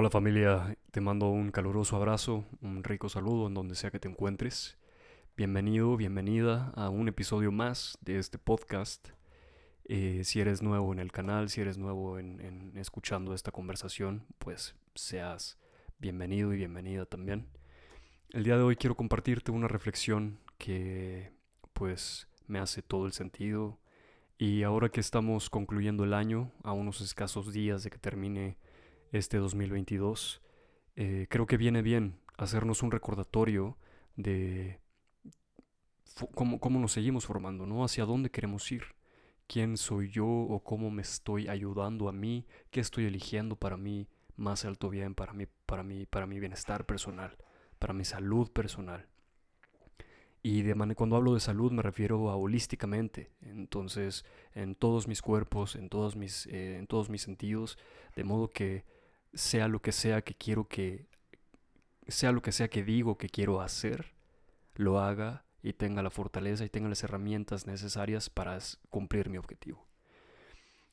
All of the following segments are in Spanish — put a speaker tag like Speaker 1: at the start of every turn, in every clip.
Speaker 1: Hola familia, te mando un caluroso abrazo, un rico saludo en donde sea que te encuentres. Bienvenido, bienvenida a un episodio más de este podcast. Eh, si eres nuevo en el canal, si eres nuevo en, escuchando esta conversación, pues seas bienvenido y bienvenida también. El día de hoy quiero compartirte una reflexión que pues me hace todo el sentido y ahora que estamos concluyendo el año, a unos escasos días de que termine este 2022, eh, creo que viene bien hacernos un recordatorio de cómo, cómo, nos seguimos formando, ¿no? Hacia dónde queremos ir, quién soy yo o cómo me estoy ayudando a mí, qué estoy eligiendo para mí más alto bien, para mí, para mí, para mi bienestar personal, para mi salud personal. Y de cuando hablo de salud me refiero a holísticamente, entonces en todos mis cuerpos, en todos mis, eh, en todos mis sentidos, de modo que sea lo que sea que quiero que, sea lo que sea que digo que quiero hacer, lo haga y tenga la fortaleza y tenga las herramientas necesarias para cumplir mi objetivo.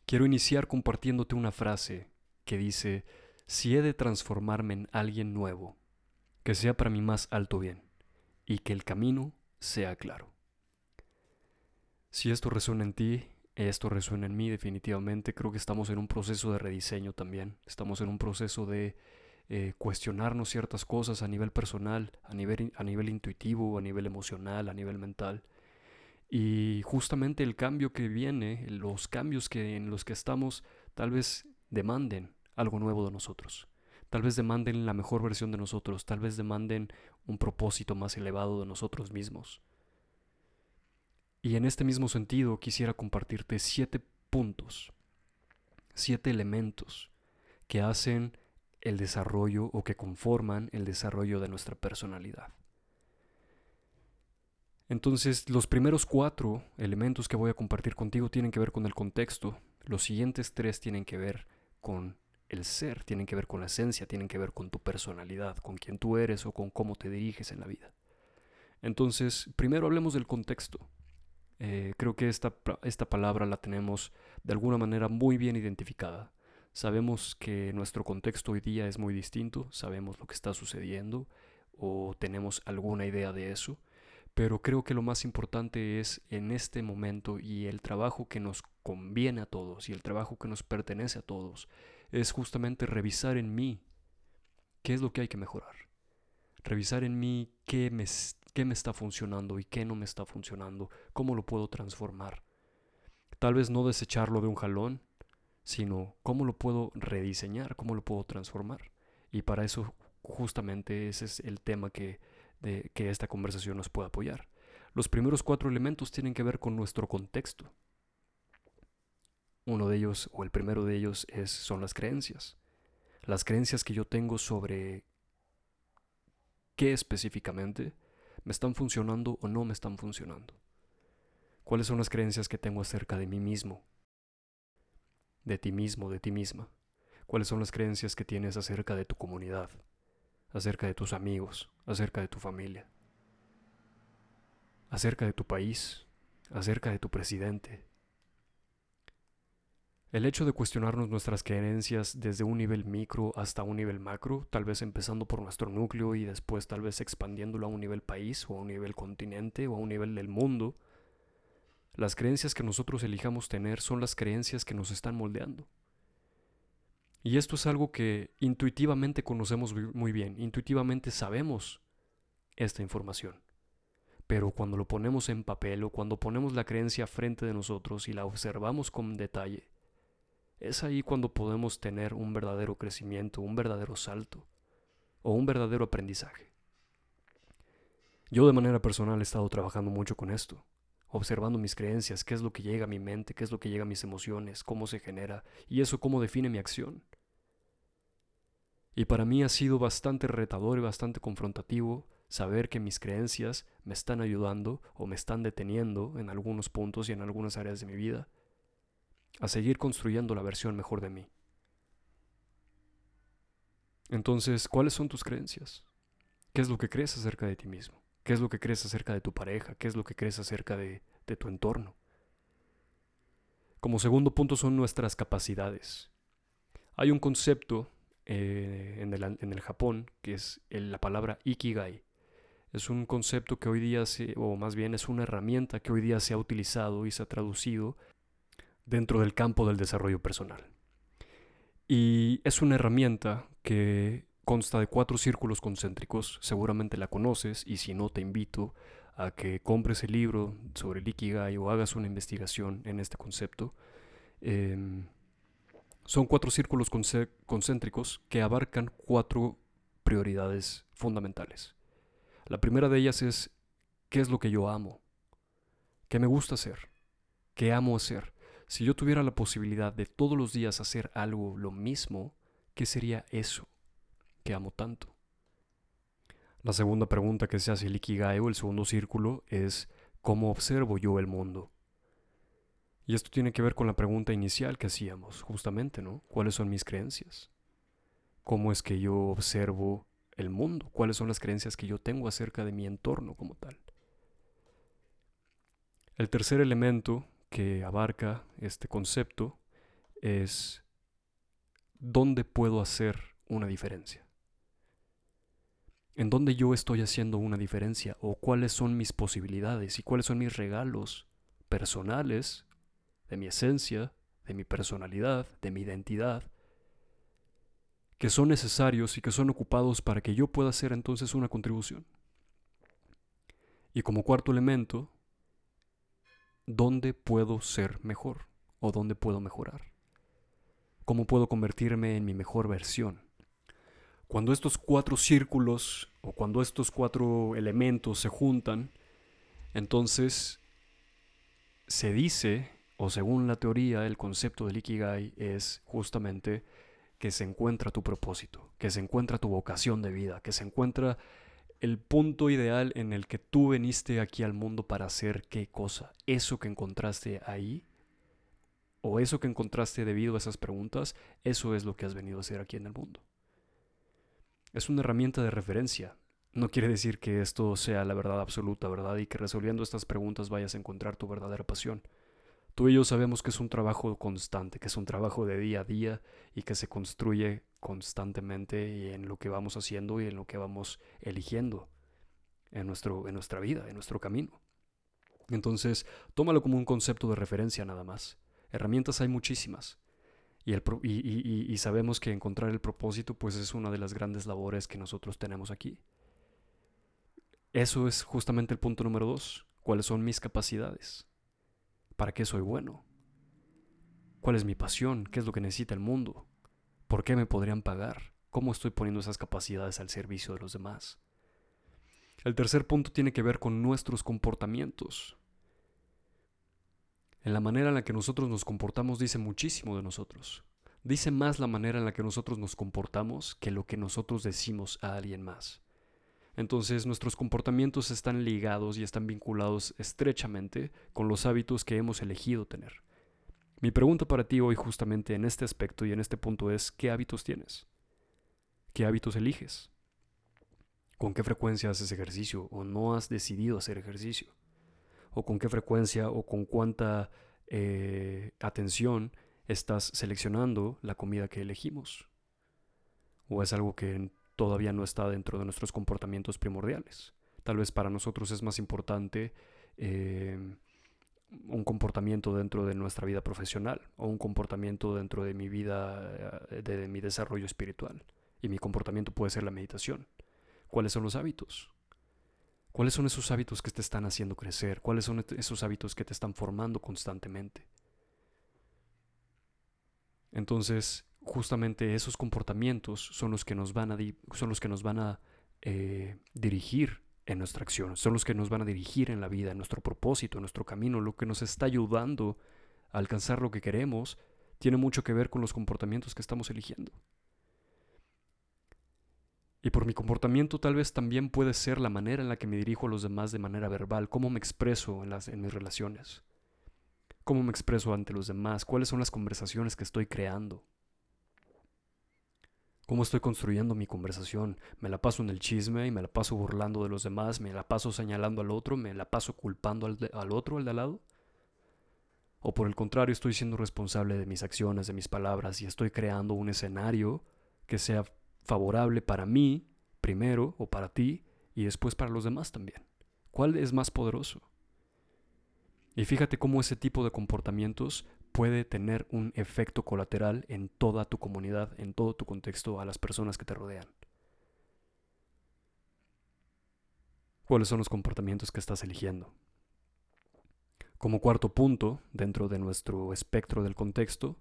Speaker 1: Quiero iniciar compartiéndote una frase que dice, si he de transformarme en alguien nuevo, que sea para mi más alto bien, y que el camino sea claro. Si esto resuena en ti, esto resuena en mí definitivamente. Creo que estamos en un proceso de rediseño también. Estamos en un proceso de eh, cuestionarnos ciertas cosas a nivel personal, a nivel, a nivel intuitivo, a nivel emocional, a nivel mental. Y justamente el cambio que viene, los cambios que, en los que estamos, tal vez demanden algo nuevo de nosotros. Tal vez demanden la mejor versión de nosotros, tal vez demanden un propósito más elevado de nosotros mismos. Y en este mismo sentido quisiera compartirte siete puntos, siete elementos que hacen el desarrollo o que conforman el desarrollo de nuestra personalidad. Entonces, los primeros cuatro elementos que voy a compartir contigo tienen que ver con el contexto, los siguientes tres tienen que ver con el ser, tienen que ver con la esencia, tienen que ver con tu personalidad, con quién tú eres o con cómo te diriges en la vida. Entonces, primero hablemos del contexto. Eh, creo que esta, esta palabra la tenemos de alguna manera muy bien identificada. Sabemos que nuestro contexto hoy día es muy distinto, sabemos lo que está sucediendo o tenemos alguna idea de eso, pero creo que lo más importante es en este momento y el trabajo que nos conviene a todos y el trabajo que nos pertenece a todos es justamente revisar en mí qué es lo que hay que mejorar. Revisar en mí qué me, qué me está funcionando y qué no me está funcionando, cómo lo puedo transformar. Tal vez no desecharlo de un jalón, sino cómo lo puedo rediseñar, cómo lo puedo transformar. Y para eso justamente ese es el tema que, de, que esta conversación nos puede apoyar. Los primeros cuatro elementos tienen que ver con nuestro contexto. Uno de ellos, o el primero de ellos, es, son las creencias. Las creencias que yo tengo sobre qué específicamente me están funcionando o no me están funcionando. ¿Cuáles son las creencias que tengo acerca de mí mismo? De ti mismo, de ti misma. ¿Cuáles son las creencias que tienes acerca de tu comunidad? Acerca de tus amigos, acerca de tu familia. Acerca de tu país, acerca de tu presidente, el hecho de cuestionarnos nuestras creencias desde un nivel micro hasta un nivel macro, tal vez empezando por nuestro núcleo y después tal vez expandiéndolo a un nivel país o a un nivel continente o a un nivel del mundo, las creencias que nosotros elijamos tener son las creencias que nos están moldeando. Y esto es algo que intuitivamente conocemos muy bien, intuitivamente sabemos esta información. Pero cuando lo ponemos en papel o cuando ponemos la creencia frente de nosotros y la observamos con detalle, es ahí cuando podemos tener un verdadero crecimiento, un verdadero salto o un verdadero aprendizaje. Yo de manera personal he estado trabajando mucho con esto, observando mis creencias, qué es lo que llega a mi mente, qué es lo que llega a mis emociones, cómo se genera y eso cómo define mi acción. Y para mí ha sido bastante retador y bastante confrontativo saber que mis creencias me están ayudando o me están deteniendo en algunos puntos y en algunas áreas de mi vida a seguir construyendo la versión mejor de mí. Entonces, ¿cuáles son tus creencias? ¿Qué es lo que crees acerca de ti mismo? ¿Qué es lo que crees acerca de tu pareja? ¿Qué es lo que crees acerca de, tu entorno? Como segundo punto son nuestras capacidades. Hay un concepto eh, en, el, Japón, que es la palabra ikigai. Es un concepto que hoy día, o más bien es una herramienta que hoy día se ha utilizado y se ha traducido dentro del campo del desarrollo personal. Y es una herramienta que consta de cuatro círculos concéntricos, seguramente la conoces y si no te invito a que compres el libro sobre el Ikigai o hagas una investigación en este concepto. Em, son cuatro círculos concéntricos que abarcan cuatro prioridades fundamentales. La primera de ellas es qué es lo que yo amo, qué me gusta hacer, qué amo hacer. Si yo tuviera la posibilidad de todos los días hacer algo lo mismo, ¿qué sería eso que amo tanto? La segunda pregunta que se hace el Ikigai o el segundo círculo es ¿cómo observo yo el mundo? Y esto tiene que ver con la pregunta inicial que hacíamos, justamente, ¿no? ¿Cuáles son mis creencias? ¿Cómo es que yo observo el mundo? ¿Cuáles son las creencias que yo tengo acerca de mi entorno como tal? El tercer elemento que abarca este concepto es dónde puedo hacer una diferencia. ¿En dónde yo estoy haciendo una diferencia? ¿O cuáles son mis posibilidades y cuáles son mis regalos personales, de mi esencia, de mi personalidad, de mi identidad, que son necesarios y que son ocupados para que yo pueda hacer entonces una contribución? Y como cuarto elemento, ¿dónde puedo ser mejor? ¿O dónde puedo mejorar? ¿Cómo puedo convertirme en mi mejor versión? Cuando estos cuatro círculos o cuando estos cuatro elementos se juntan, entonces se dice, o según la teoría, el concepto del Ikigai es justamente que se encuentra tu propósito, que se encuentra tu vocación de vida, que se encuentra el punto ideal en el que tú veniste aquí al mundo para hacer qué cosa. Eso que encontraste ahí, o eso que encontraste debido a esas preguntas, eso es lo que has venido a hacer aquí en el mundo es una herramienta de referencia. No quiere decir que esto sea la verdad absoluta, ¿verdad? Y que resolviendo estas preguntas vayas a encontrar tu verdadera pasión. Tú y yo sabemos que es un trabajo constante, que es un trabajo de día a día y que se construye constantemente en lo que vamos haciendo y en lo que vamos eligiendo en, nuestro, en nuestra vida, en nuestro camino. Entonces, tómalo como un concepto de referencia nada más. Herramientas hay muchísimas. Y, sabemos que encontrar el propósito pues es una de las grandes labores que nosotros tenemos aquí. Eso es justamente el punto número dos. ¿Cuáles son mis capacidades? ¿Para qué soy bueno? ¿Cuál es mi pasión? ¿Qué es lo que necesita el mundo? ¿Por qué me podrían pagar? ¿Cómo estoy poniendo esas capacidades al servicio de los demás? El tercer punto tiene que ver con nuestros comportamientos. En la manera en la que nosotros nos comportamos dice muchísimo de nosotros. Dice más la manera en la que nosotros nos comportamos que lo que nosotros decimos a alguien más. Entonces nuestros comportamientos están ligados y están vinculados estrechamente con los hábitos que hemos elegido tener. Mi pregunta para ti hoy justamente en este aspecto y en este punto es, ¿qué hábitos tienes? ¿Qué hábitos eliges? ¿Con qué frecuencia haces ejercicio o no has decidido hacer ejercicio? o con qué frecuencia o con cuánta eh, atención estás seleccionando la comida que elegimos. O es algo que todavía no está dentro de nuestros comportamientos primordiales. Tal vez para nosotros es más importante em, un comportamiento dentro de nuestra vida profesional o un comportamiento dentro de mi vida, eh, de mi desarrollo espiritual. Y mi comportamiento puede ser la meditación. ¿Cuáles son los hábitos? ¿Cuáles son esos hábitos que te están haciendo crecer? ¿Cuáles son esos hábitos que te están formando constantemente? Entonces, justamente esos comportamientos son los que nos van a, son los que nos van a eh, dirigir en nuestra acción, son los que nos van a dirigir en la vida, en nuestro propósito, en nuestro camino, lo que nos está ayudando a alcanzar lo que queremos, tiene mucho que ver con los comportamientos que estamos eligiendo. Y por mi comportamiento tal vez también puede ser la manera en la que me dirijo a los demás de manera verbal, cómo me expreso en, las, en mis relaciones, cómo me expreso ante los demás, cuáles son las conversaciones que estoy creando, cómo estoy construyendo mi conversación. Me la paso en el chisme y me la paso burlando de los demás, me la paso señalando al otro, me la paso culpando al, al otro, al de al lado. O por el contrario, estoy siendo responsable de mis acciones, de mis palabras y estoy creando un escenario que sea favorable para mí primero o para ti y después para los demás también. ¿Cuál es más poderoso? Y fíjate cómo ese tipo de comportamientos puede tener un efecto colateral en toda tu comunidad, en todo tu contexto, a las personas que te rodean. ¿Cuáles son los comportamientos que estás eligiendo? Como cuarto punto, dentro de nuestro espectro del contexto,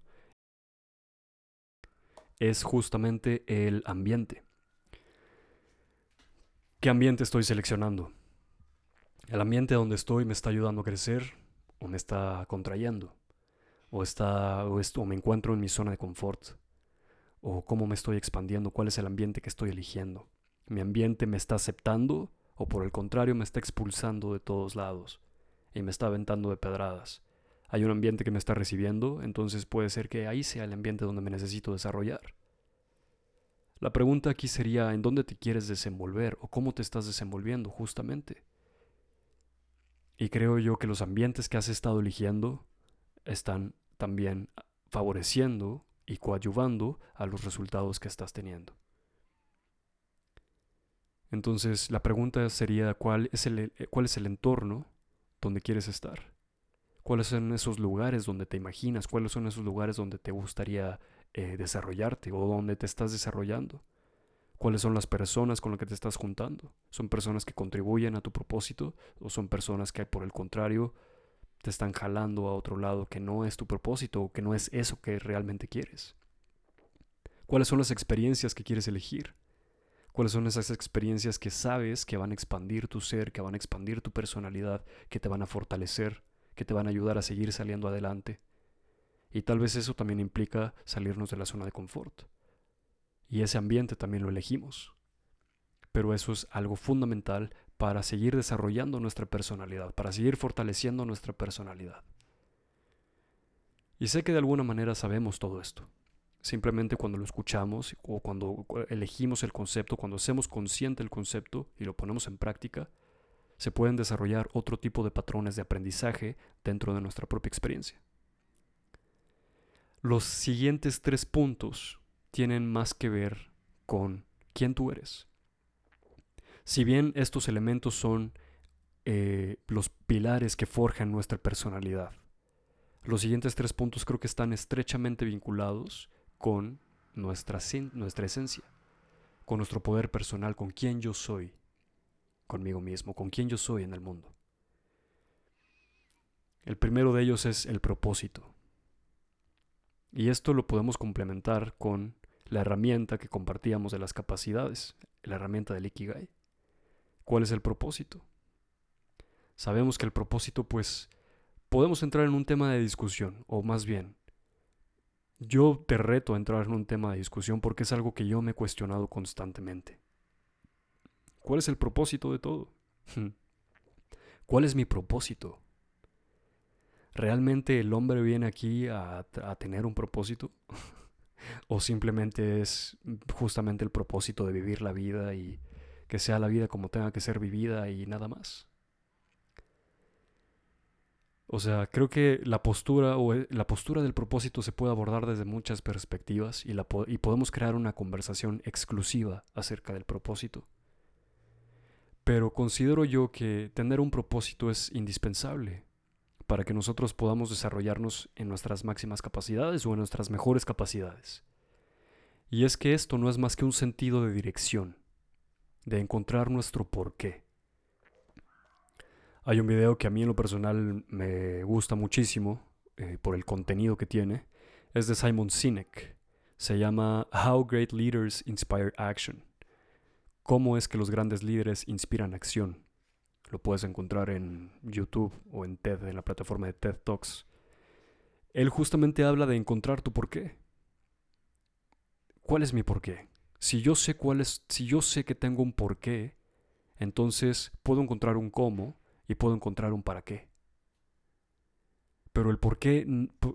Speaker 1: es justamente el ambiente. ¿Qué ambiente estoy seleccionando? ¿El ambiente donde estoy me está ayudando a crecer o me está contrayendo? ¿O, está, o, me encuentro en mi zona de confort? ¿O cómo me estoy expandiendo? ¿Cuál es el ambiente que estoy eligiendo? ¿Mi ambiente me está aceptando o por el contrario me está expulsando de todos lados y me está aventando de pedradas. Hay un ambiente que me está recibiendo, entonces puede ser que ahí sea el ambiente donde me necesito desarrollar. La pregunta aquí sería, ¿en dónde te quieres desenvolver o cómo te estás desenvolviendo justamente? Y creo yo que los ambientes que has estado eligiendo están también favoreciendo y coadyuvando a los resultados que estás teniendo. Entonces la pregunta sería ¿cuál es el, eh, cuál es el entorno donde quieres estar? ¿Cuáles son esos lugares donde te imaginas? ¿Cuáles son esos lugares donde te gustaría eh, desarrollarte o donde te estás desarrollando? ¿Cuáles son las personas con las que te estás juntando? ¿Son personas que contribuyen a tu propósito o son personas que por el contrario te están jalando a otro lado que no es tu propósito o que no es eso que realmente quieres? ¿Cuáles son las experiencias que quieres elegir? cuáles son esas experiencias que sabes que van a expandir tu ser, que van a expandir tu personalidad, que te van a fortalecer, que te van a ayudar a seguir saliendo adelante. Y tal vez eso también implica salirnos de la zona de confort. Y ese ambiente también lo elegimos. Pero eso es algo fundamental para seguir desarrollando nuestra personalidad, para seguir fortaleciendo nuestra personalidad. Y sé que de alguna manera sabemos todo esto. Simplemente cuando lo escuchamos o cuando elegimos el concepto, cuando hacemos consciente el concepto y lo ponemos en práctica, se pueden desarrollar otro tipo de patrones de aprendizaje dentro de nuestra propia experiencia. Los siguientes tres puntos tienen más que ver con quién tú eres. Si bien estos elementos son eh, los pilares que forjan nuestra personalidad, los siguientes tres puntos creo que están estrechamente vinculados con nuestra, esencia, con nuestro poder personal, con quién yo soy conmigo mismo, con quién yo soy en el mundo. El primero de ellos es el propósito. Y esto lo podemos complementar con la herramienta que compartíamos de las capacidades, la herramienta del Ikigai. ¿Cuál es el propósito? Sabemos que el propósito, pues, podemos entrar en un tema de discusión, o más bien, yo te reto a entrar en un tema de discusión porque es algo que yo me he cuestionado constantemente. ¿Cuál es el propósito de todo? ¿Cuál es mi propósito? ¿Realmente el hombre viene aquí a, a tener un propósito? ¿O simplemente es justamente el propósito de vivir la vida y que sea la vida como tenga que ser vivida y nada más? O sea, creo que la postura o e, la postura del propósito se puede abordar desde muchas perspectivas y, la y podemos crear una conversación exclusiva acerca del propósito. Pero considero yo que tener un propósito es indispensable para que nosotros podamos desarrollarnos en nuestras máximas capacidades o en nuestras mejores capacidades. Y es que esto no es más que un sentido de dirección, de encontrar nuestro porqué. Hay un video que a mí en lo personal me gusta muchísimo eh, por el contenido que tiene. Es de Simon Sinek. Se llama How Great Leaders Inspire Action. Cómo es que los grandes líderes inspiran acción. Lo puedes encontrar en YouTube o en TED, en la plataforma de TED Talks. Él justamente habla de encontrar tu porqué. ¿Cuál es mi porqué? Si yo sé cuál es, si yo sé que tengo un porqué, entonces puedo encontrar un cómo y puedo encontrar un para qué. Pero el por qué,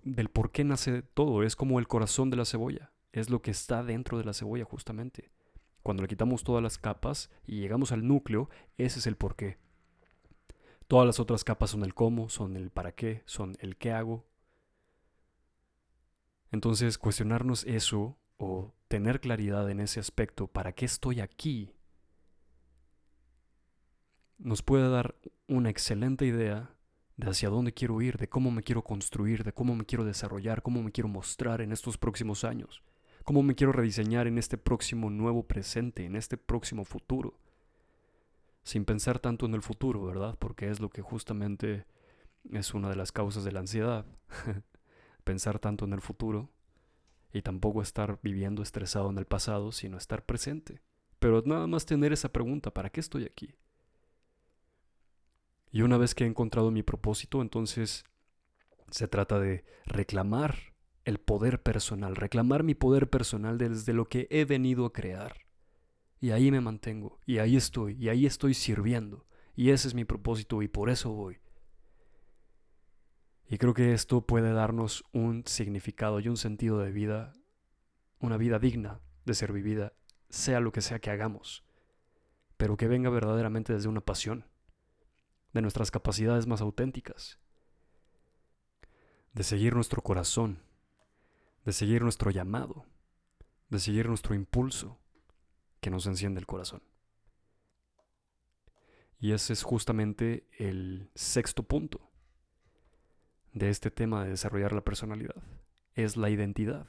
Speaker 1: del por qué nace todo es como el corazón de la cebolla, es lo que está dentro de la cebolla justamente. Cuando le quitamos todas las capas y llegamos al núcleo, ese es el por qué. Todas las otras capas son el cómo, son el para qué, son el qué hago. Entonces, cuestionarnos eso o tener claridad en ese aspecto, ¿para qué estoy aquí? Nos puede dar una excelente idea de hacia dónde quiero ir, de cómo me quiero construir, de cómo me quiero desarrollar, cómo me quiero mostrar en estos próximos años, cómo me quiero rediseñar en este próximo nuevo presente, en este próximo futuro. Sin pensar tanto en el futuro, ¿verdad? Porque es lo que justamente es una de las causas de la ansiedad. pensar tanto en el futuro y tampoco estar viviendo estresado en el pasado, sino estar presente. Pero nada más tener esa pregunta, ¿para qué estoy aquí? Y una vez que he encontrado mi propósito, entonces se trata de reclamar el poder personal, reclamar mi poder personal desde lo que he venido a crear. Y ahí me mantengo, y ahí estoy, y ahí estoy sirviendo. Y ese es mi propósito y por eso voy. Y creo que esto puede darnos un significado y un sentido de vida, una vida digna de ser vivida, sea lo que sea que hagamos, pero que venga verdaderamente desde una pasión, de nuestras capacidades más auténticas, de seguir nuestro corazón, de seguir nuestro llamado, de seguir nuestro impulso que nos enciende el corazón. Y ese es justamente el sexto punto de este tema de desarrollar la personalidad. Es la identidad.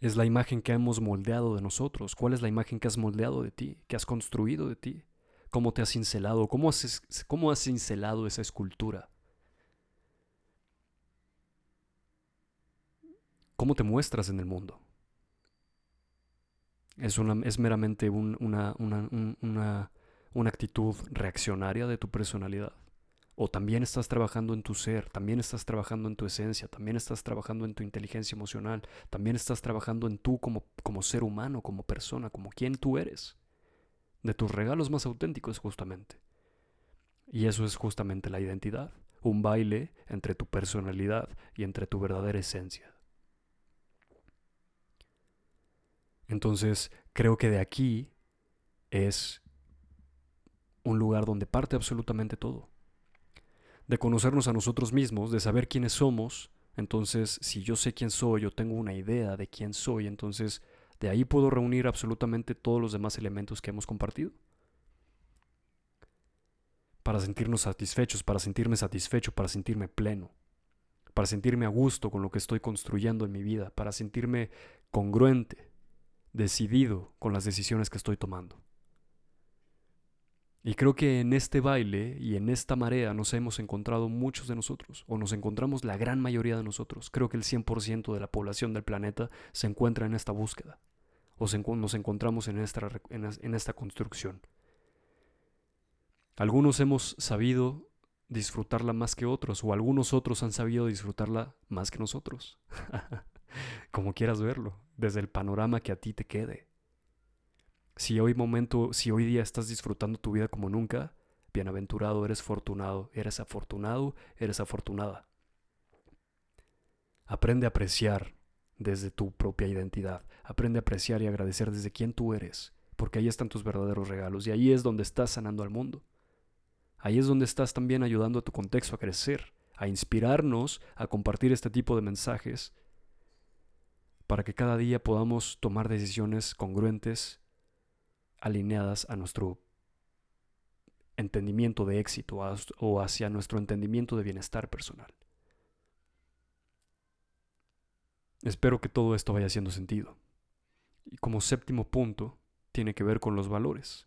Speaker 1: Es la imagen que hemos moldeado de nosotros. ¿Cuál es la imagen que has moldeado de ti, que has construido de ti? ¿Cómo te has cincelado? ¿Cómo has, cómo has cincelado esa escultura? ¿Cómo te muestras en el mundo? Es, una, es meramente una, una, una actitud reaccionaria de tu personalidad. O también estás trabajando en tu ser, también estás trabajando en tu esencia, también estás trabajando en tu inteligencia emocional, también estás trabajando en tú como, como ser humano, como persona, como quien tú eres. De tus regalos más auténticos justamente. Y eso es justamente la identidad, un baile entre tu personalidad y entre tu verdadera esencia. Entonces, creo que de aquí es un lugar donde parte absolutamente todo de conocernos a nosotros mismos, de saber quiénes somos. Entonces, si yo sé quién soy, yo tengo una idea de quién soy, entonces de ahí puedo reunir absolutamente todos los demás elementos que hemos compartido. Para sentirnos satisfechos, para sentirme satisfecho, para sentirme pleno, para sentirme a gusto con lo que estoy construyendo en mi vida, para sentirme congruente, decidido con las decisiones que estoy tomando. Y creo que en este baile y en esta marea nos hemos encontrado muchos de nosotros, o nos encontramos la gran mayoría de nosotros. Creo que el 100% de la población del planeta se encuentra en esta búsqueda, o nos encontramos en esta, en esta construcción. Algunos hemos sabido disfrutarla más que otros, o algunos otros han sabido disfrutarla más que nosotros. Como quieras verlo, desde el panorama que a ti te quede. Si hoy momento, si hoy día estás disfrutando tu vida como nunca, bienaventurado, eres afortunado, eres afortunado, eres afortunada. Aprende a apreciar desde tu propia identidad. Aprende a apreciar y agradecer desde quién tú eres, porque ahí están tus verdaderos regalos y ahí es donde estás sanando al mundo. Ahí es donde estás también ayudando a tu contexto a crecer, a inspirarnos a compartir este tipo de mensajes para que cada día podamos tomar decisiones congruentes alineadas a nuestro entendimiento de éxito o hacia nuestro entendimiento de bienestar personal. Espero que todo esto vaya haciendo sentido. Y como séptimo punto, tiene que ver con los valores.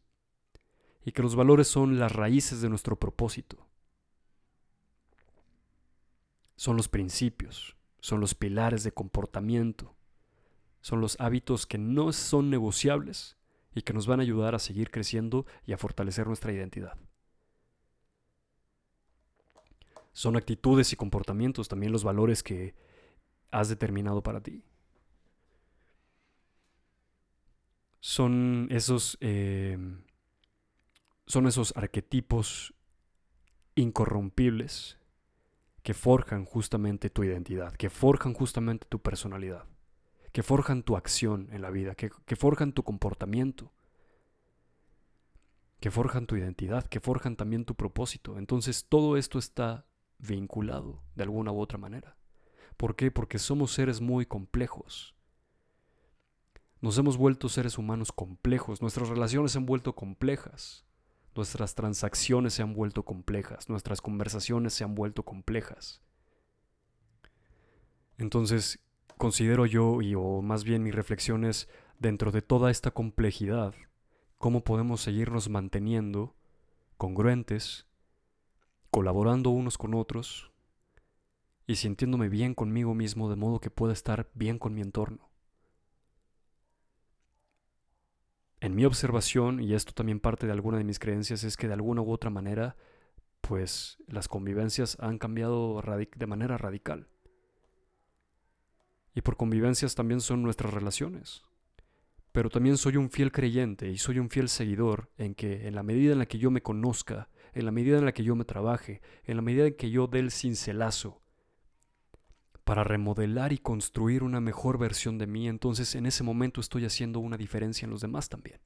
Speaker 1: Y que los valores son las raíces de nuestro propósito. Son los principios, son los pilares de comportamiento, son los hábitos que no son negociables y que nos van a ayudar a seguir creciendo y a fortalecer nuestra identidad. Son actitudes y comportamientos, también los valores que has determinado para ti. Son esos, em, son esos arquetipos incorrompibles que forjan justamente tu identidad, que forjan justamente tu personalidad que forjan tu acción en la vida, que, forjan tu comportamiento, que forjan tu identidad, que forjan también tu propósito. Entonces todo esto está vinculado de alguna u otra manera. ¿Por qué? Porque somos seres muy complejos. Nos hemos vuelto seres humanos complejos, nuestras relaciones se han vuelto complejas, nuestras transacciones se han vuelto complejas, nuestras conversaciones se han vuelto complejas. Entonces, considero yo, y o más bien mi reflexión es, dentro de toda esta complejidad, cómo podemos seguirnos manteniendo congruentes, colaborando unos con otros y sintiéndome bien conmigo mismo de modo que pueda estar bien con mi entorno. En mi observación, y esto también parte de alguna de mis creencias, es que de alguna u otra manera, pues las convivencias han cambiado de manera radical. Y por convivencias también son nuestras relaciones pero también soy un fiel creyente y soy un fiel seguidor en que en la medida en la que yo me conozca, en la medida en la que yo me trabaje, en la medida en que yo dé el cincelazo para remodelar y construir una mejor versión de mí, entonces en ese momento estoy haciendo una diferencia en los demás también.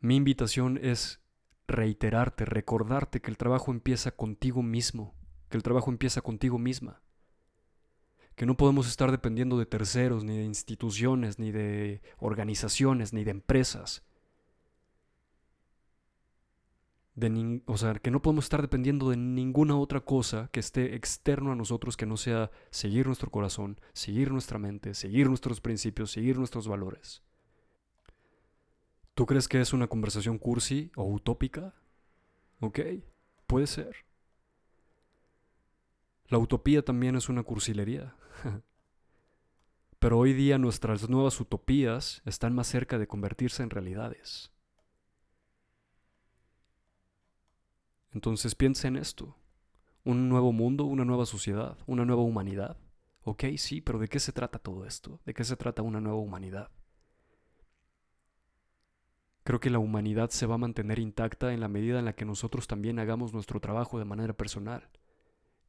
Speaker 1: Mi invitación es reiterarte, recordarte que el trabajo empieza contigo mismo, que el trabajo empieza contigo misma que no podemos estar dependiendo de terceros, ni de instituciones, ni de organizaciones, ni de empresas. De o sea, que no podemos estar dependiendo de ninguna otra cosa que esté externo a nosotros que no sea seguir nuestro corazón, seguir nuestra mente, seguir nuestros principios, seguir nuestros valores. ¿Tú crees que es una conversación cursi o utópica? Ok, puede ser. La utopía también es una cursilería. Pero hoy día nuestras nuevas utopías están más cerca de convertirse en realidades. Entonces piensa en esto. Un nuevo mundo, una nueva sociedad, una nueva humanidad. Ok, sí, pero ¿de qué se trata todo esto? ¿De qué se trata una nueva humanidad? Creo que la humanidad se va a mantener intacta en la medida en la que nosotros también hagamos nuestro trabajo de manera personal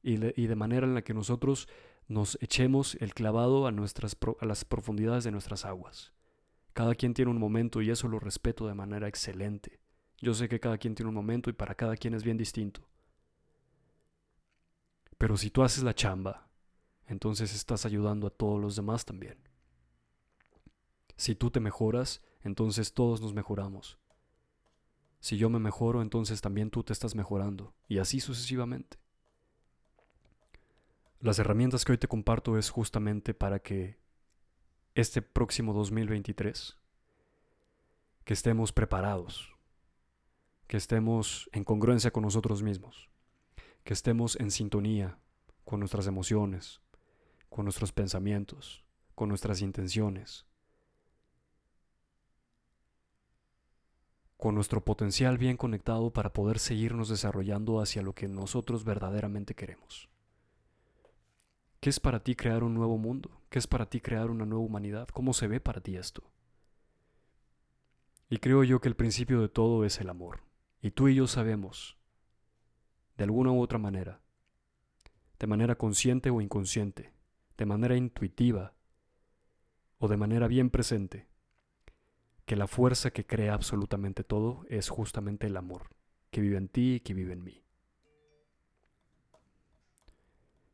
Speaker 1: y de, manera en la que nosotros nos echemos el clavado a, nuestras, a las profundidades de nuestras aguas. Cada quien tiene un momento y eso lo respeto de manera excelente. Yo sé que cada quien tiene un momento y para cada quien es bien distinto. Pero si tú haces la chamba, entonces estás ayudando a todos los demás también. Si tú te mejoras, entonces todos nos mejoramos. Si yo me mejoro, entonces también tú te estás mejorando, y así sucesivamente. Las herramientas que hoy te comparto es justamente para que este próximo 2023, que estemos preparados, que estemos en congruencia con nosotros mismos, que estemos en sintonía con nuestras emociones, con nuestros pensamientos, con nuestras intenciones, con nuestro potencial bien conectado para poder seguirnos desarrollando hacia lo que nosotros verdaderamente queremos. ¿Qué es para ti crear un nuevo mundo? ¿Qué es para ti crear una nueva humanidad? ¿Cómo se ve para ti esto? Y creo yo que el principio de todo es el amor. Y tú y yo sabemos, de alguna u otra manera, de manera consciente o inconsciente, de manera intuitiva o de manera bien presente, que la fuerza que crea absolutamente todo es justamente el amor, que vive en ti y que vive en mí.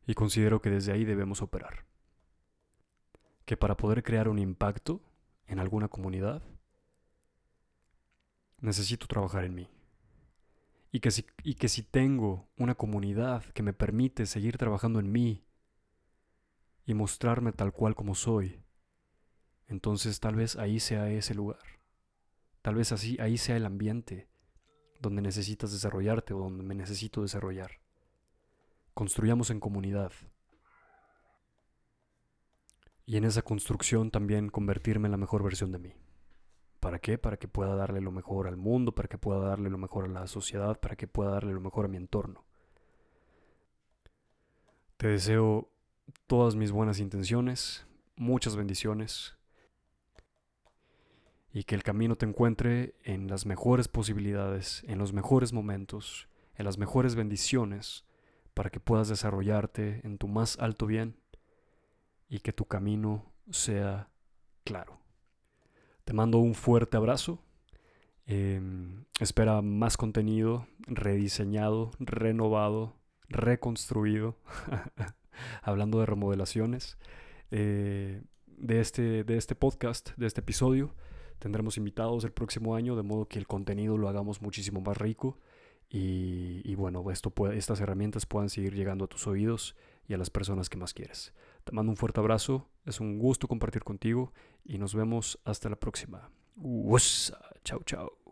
Speaker 1: Y considero que desde ahí debemos operar. Que para poder crear un impacto en alguna comunidad, necesito trabajar en mí. Y que, si, y que si tengo una comunidad que me permite seguir trabajando en mí y mostrarme tal cual como soy, entonces tal vez ahí sea ese lugar. Tal vez así ahí sea el ambiente donde necesitas desarrollarte o donde me necesito desarrollar construyamos en comunidad. Y en esa construcción también convertirme en la mejor versión de mí. ¿Para qué? Para que pueda darle lo mejor al mundo, para que pueda darle lo mejor a la sociedad, para que pueda darle lo mejor a mi entorno. Te deseo todas mis buenas intenciones, muchas bendiciones y que el camino te encuentre en las mejores posibilidades, en los mejores momentos, en las mejores bendiciones para que puedas desarrollarte en tu más alto bien y que tu camino sea claro. Te mando un fuerte abrazo. Em, espera más contenido rediseñado, renovado, reconstruido, hablando de remodelaciones. Eh, de este, de este podcast, de este episodio. Tendremos invitados el próximo año, de modo que el contenido lo hagamos muchísimo más rico. Y, bueno, estas herramientas puedan seguir llegando a tus oídos y a las personas que más quieres. Te mando un fuerte abrazo, es un gusto compartir contigo y nos vemos hasta la próxima. Chao, chao.